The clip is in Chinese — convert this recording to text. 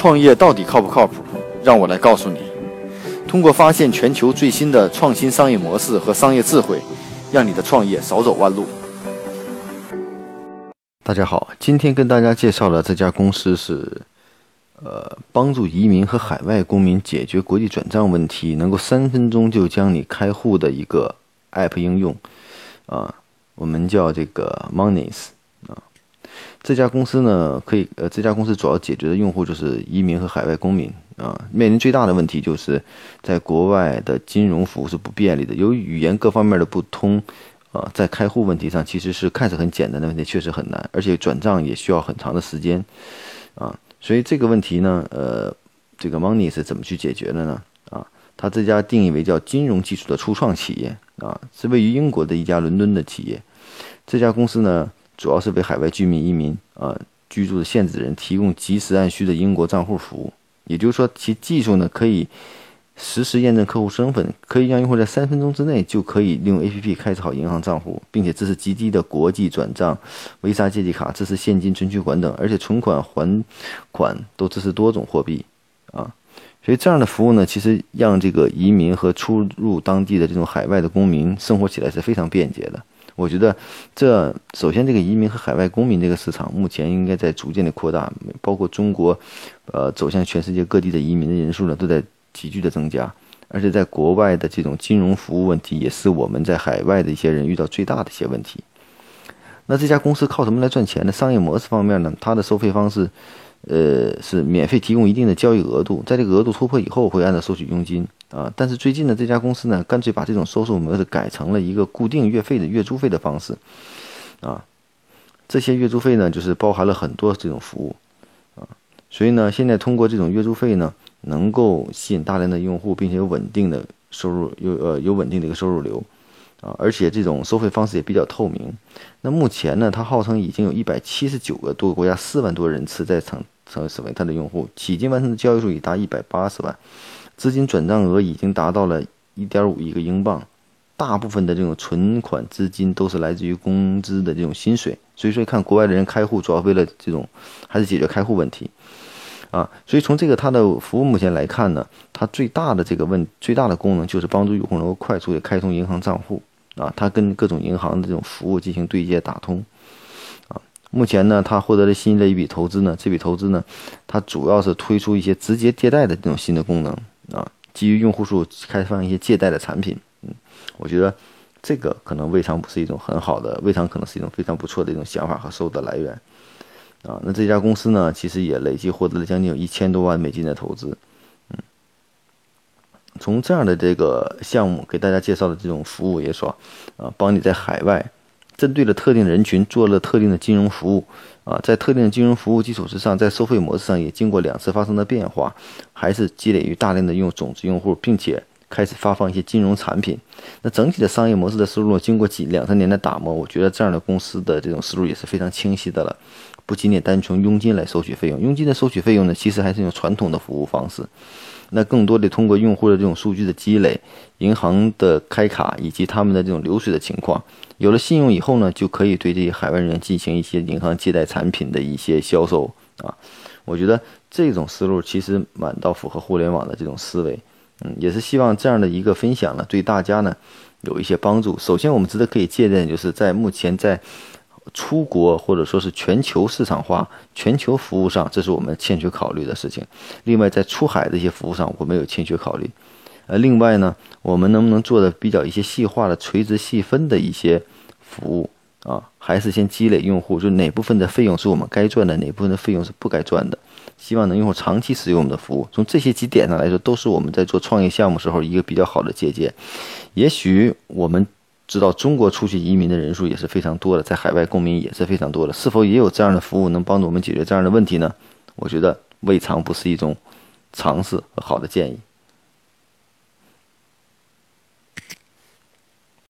创业到底靠不靠谱？让我来告诉你。通过发现全球最新的创新商业模式和商业智慧，让你的创业少走弯路。大家好，今天跟大家介绍的这家公司是，呃，帮助移民和海外公民解决国际转账问题，能够三分钟就将你开户的一个 App 应用，啊，我们叫这个 Moneys。这家公司呢，可以呃，这家公司主要解决的用户就是移民和海外公民啊。面临最大的问题就是在国外的金融服务是不便利的，由于语言各方面的不通，啊，在开户问题上其实是看似很简单的问题，确实很难，而且转账也需要很长的时间，啊，所以这个问题呢，呃，这个 Money 是怎么去解决的呢？啊，它这家定义为叫金融技术的初创企业啊，是位于英国的一家伦敦的企业。这家公司呢。主要是为海外居民、移民啊居住的限制人提供及时按需的英国账户服务。也就是说，其技术呢可以实时验证客户身份，可以让用户在三分钟之内就可以利用 APP 开设好银行账户，并且支持极低的国际转账、Visa 借记卡、支持现金存取款等，而且存款还款都支持多种货币啊。所以这样的服务呢，其实让这个移民和出入当地的这种海外的公民生活起来是非常便捷的。我觉得，这首先这个移民和海外公民这个市场目前应该在逐渐的扩大，包括中国，呃，走向全世界各地的移民的人数呢都在急剧的增加，而且在国外的这种金融服务问题也是我们在海外的一些人遇到最大的一些问题。那这家公司靠什么来赚钱呢？商业模式方面呢，它的收费方式。呃，是免费提供一定的交易额度，在这个额度突破以后，会按照收取佣金啊。但是最近呢，这家公司呢，干脆把这种收受模式改成了一个固定月费的月租费的方式啊。这些月租费呢，就是包含了很多这种服务啊。所以呢，现在通过这种月租费呢，能够吸引大量的用户，并且有稳定的收入，有呃有稳定的一个收入流。啊，而且这种收费方式也比较透明。那目前呢，它号称已经有一百七十九个多个国家、四万多人次在成成为它的用户，迄今完成的交易数已达一百八十万，资金转账额已经达到了一点五亿个英镑。大部分的这种存款资金都是来自于工资的这种薪水。所以说，看国外的人开户，主要为了这种还是解决开户问题啊。所以从这个它的服务目前来看呢，它最大的这个问最大的功能就是帮助用户能够快速的开通银行账户。啊，它跟各种银行的这种服务进行对接打通，啊，目前呢，它获得了新的一笔投资呢，这笔投资呢，它主要是推出一些直接借贷的这种新的功能，啊，基于用户数开放一些借贷的产品，嗯，我觉得这个可能未尝不是一种很好的，未尝可能是一种非常不错的一种想法和收入的来源，啊，那这家公司呢，其实也累计获得了将近有一千多万美金的投资。从这样的这个项目给大家介绍的这种服务也说，啊，帮你在海外针对了特定人群做了特定的金融服务，啊，在特定的金融服务基础之上，在收费模式上也经过两次发生的变化，还是积累于大量的用种子用户，并且开始发放一些金融产品。那整体的商业模式的思路经过几两三年的打磨，我觉得这样的公司的这种思路也是非常清晰的了，不仅仅单纯佣金来收取费用，佣金的收取费用呢，其实还是用传统的服务方式。那更多的通过用户的这种数据的积累，银行的开卡以及他们的这种流水的情况，有了信用以后呢，就可以对这些海外人员进行一些银行借贷产品的一些销售啊。我觉得这种思路其实蛮到符合互联网的这种思维，嗯，也是希望这样的一个分享呢，对大家呢有一些帮助。首先，我们值得可以借鉴，就是在目前在。出国或者说是全球市场化、全球服务上，这是我们欠缺考虑的事情。另外，在出海的一些服务上，我们有欠缺考虑。呃，另外呢，我们能不能做的比较一些细化的、垂直细分的一些服务啊？还是先积累用户，就哪部分的费用是我们该赚的，哪部分的费用是不该赚的？希望能用户长期使用我们的服务。从这些几点上来说，都是我们在做创业项目时候一个比较好的借鉴。也许我们。知道中国出去移民的人数也是非常多的，在海外公民也是非常多的，是否也有这样的服务能帮助我们解决这样的问题呢？我觉得未尝不是一种尝试和好的建议。